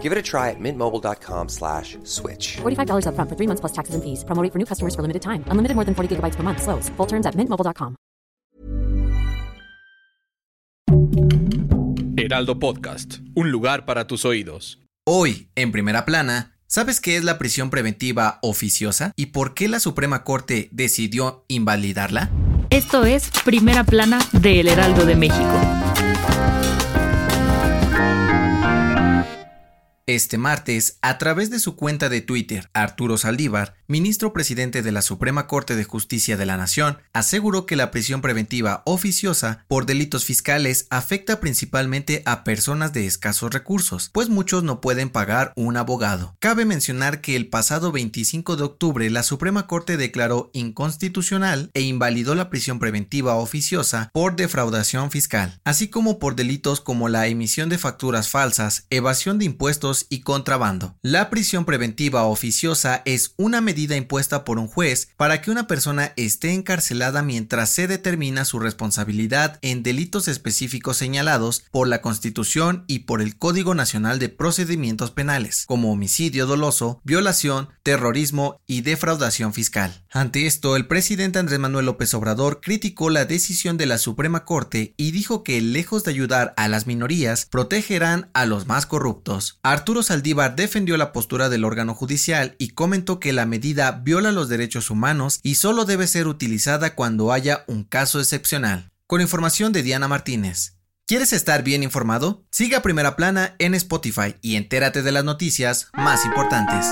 Give it a try at mintmobile.com slash switch. $45 up front for three months plus taxes and fees. Promo rate for new customers for limited time. Unlimited more than 40 gigabytes per month. Slows. Full terms at mintmobile.com. Heraldo Podcast. Un lugar para tus oídos. Hoy, en primera plana, ¿sabes qué es la prisión preventiva oficiosa y por qué la Suprema Corte decidió invalidarla? Esto es Primera Plana de El Heraldo de México. Este martes, a través de su cuenta de Twitter, Arturo Saldívar, ministro presidente de la Suprema Corte de Justicia de la Nación, aseguró que la prisión preventiva oficiosa por delitos fiscales afecta principalmente a personas de escasos recursos, pues muchos no pueden pagar un abogado. Cabe mencionar que el pasado 25 de octubre la Suprema Corte declaró inconstitucional e invalidó la prisión preventiva oficiosa por defraudación fiscal, así como por delitos como la emisión de facturas falsas, evasión de impuestos y contrabando. La prisión preventiva oficiosa es una medida impuesta por un juez para que una persona esté encarcelada mientras se determina su responsabilidad en delitos específicos señalados por la Constitución y por el Código Nacional de Procedimientos Penales, como homicidio doloso, violación, terrorismo y defraudación fiscal. Ante esto, el presidente Andrés Manuel López Obrador criticó la decisión de la Suprema Corte y dijo que, lejos de ayudar a las minorías, protegerán a los más corruptos. Saldívar defendió la postura del órgano judicial y comentó que la medida viola los derechos humanos y solo debe ser utilizada cuando haya un caso excepcional. Con información de Diana Martínez. ¿Quieres estar bien informado? Siga Primera Plana en Spotify y entérate de las noticias más importantes.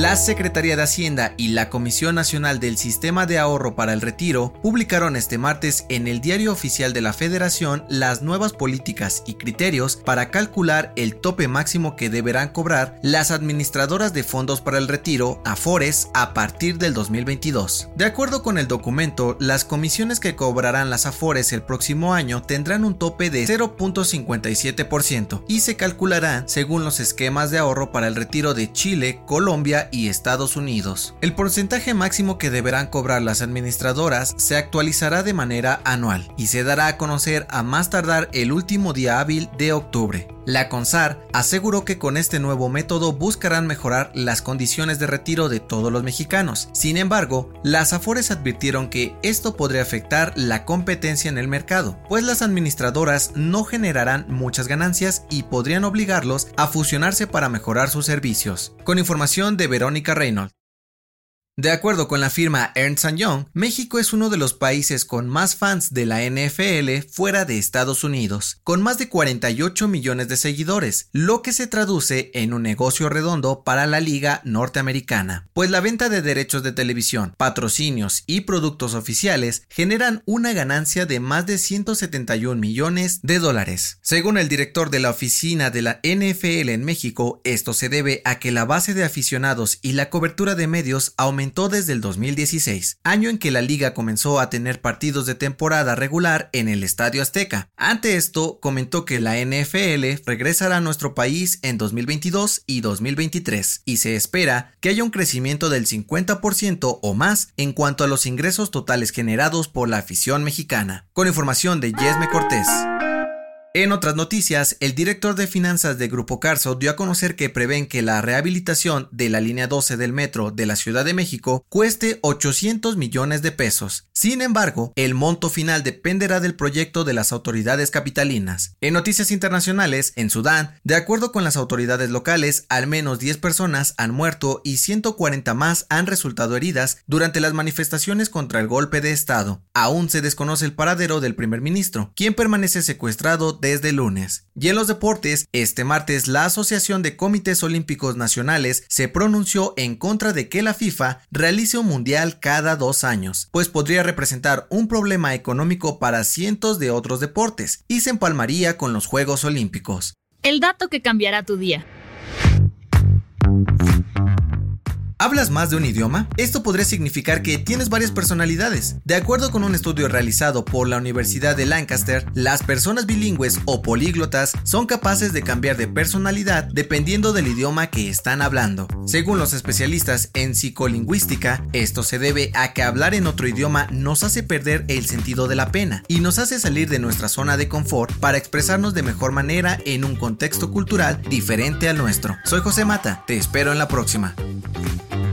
La Secretaría de Hacienda y la Comisión Nacional del Sistema de Ahorro para el Retiro publicaron este martes en el Diario Oficial de la Federación las nuevas políticas y criterios para calcular el tope máximo que deberán cobrar las administradoras de fondos para el retiro, AFORES, a partir del 2022. De acuerdo con el documento, las comisiones que cobrarán las AFORES el próximo año tendrán un tope de 0.57% y se calcularán según los esquemas de ahorro para el retiro de Chile, Colombia y Estados Unidos. El porcentaje máximo que deberán cobrar las administradoras se actualizará de manera anual y se dará a conocer a más tardar el último día hábil de octubre. La CONSAR aseguró que con este nuevo método buscarán mejorar las condiciones de retiro de todos los mexicanos. Sin embargo, las Afores advirtieron que esto podría afectar la competencia en el mercado, pues las administradoras no generarán muchas ganancias y podrían obligarlos a fusionarse para mejorar sus servicios. Con información de Verónica Reynolds. De acuerdo con la firma Ernst Young, México es uno de los países con más fans de la NFL fuera de Estados Unidos, con más de 48 millones de seguidores, lo que se traduce en un negocio redondo para la liga norteamericana, pues la venta de derechos de televisión, patrocinios y productos oficiales generan una ganancia de más de 171 millones de dólares. Según el director de la oficina de la NFL en México, esto se debe a que la base de aficionados y la cobertura de medios desde el 2016, año en que la liga comenzó a tener partidos de temporada regular en el Estadio Azteca. Ante esto, comentó que la NFL regresará a nuestro país en 2022 y 2023 y se espera que haya un crecimiento del 50% o más en cuanto a los ingresos totales generados por la afición mexicana. Con información de Yesme Cortés. En otras noticias, el director de finanzas de Grupo Carso dio a conocer que prevén que la rehabilitación de la línea 12 del metro de la Ciudad de México cueste 800 millones de pesos. Sin embargo, el monto final dependerá del proyecto de las autoridades capitalinas. En noticias internacionales, en Sudán, de acuerdo con las autoridades locales, al menos 10 personas han muerto y 140 más han resultado heridas durante las manifestaciones contra el golpe de Estado. Aún se desconoce el paradero del primer ministro, quien permanece secuestrado desde lunes. Y en los deportes, este martes la Asociación de Comités Olímpicos Nacionales se pronunció en contra de que la FIFA realice un mundial cada dos años, pues podría representar un problema económico para cientos de otros deportes y se empalmaría con los Juegos Olímpicos. El dato que cambiará tu día. ¿Hablas más de un idioma? Esto podría significar que tienes varias personalidades. De acuerdo con un estudio realizado por la Universidad de Lancaster, las personas bilingües o políglotas son capaces de cambiar de personalidad dependiendo del idioma que están hablando. Según los especialistas en psicolingüística, esto se debe a que hablar en otro idioma nos hace perder el sentido de la pena y nos hace salir de nuestra zona de confort para expresarnos de mejor manera en un contexto cultural diferente al nuestro. Soy José Mata, te espero en la próxima.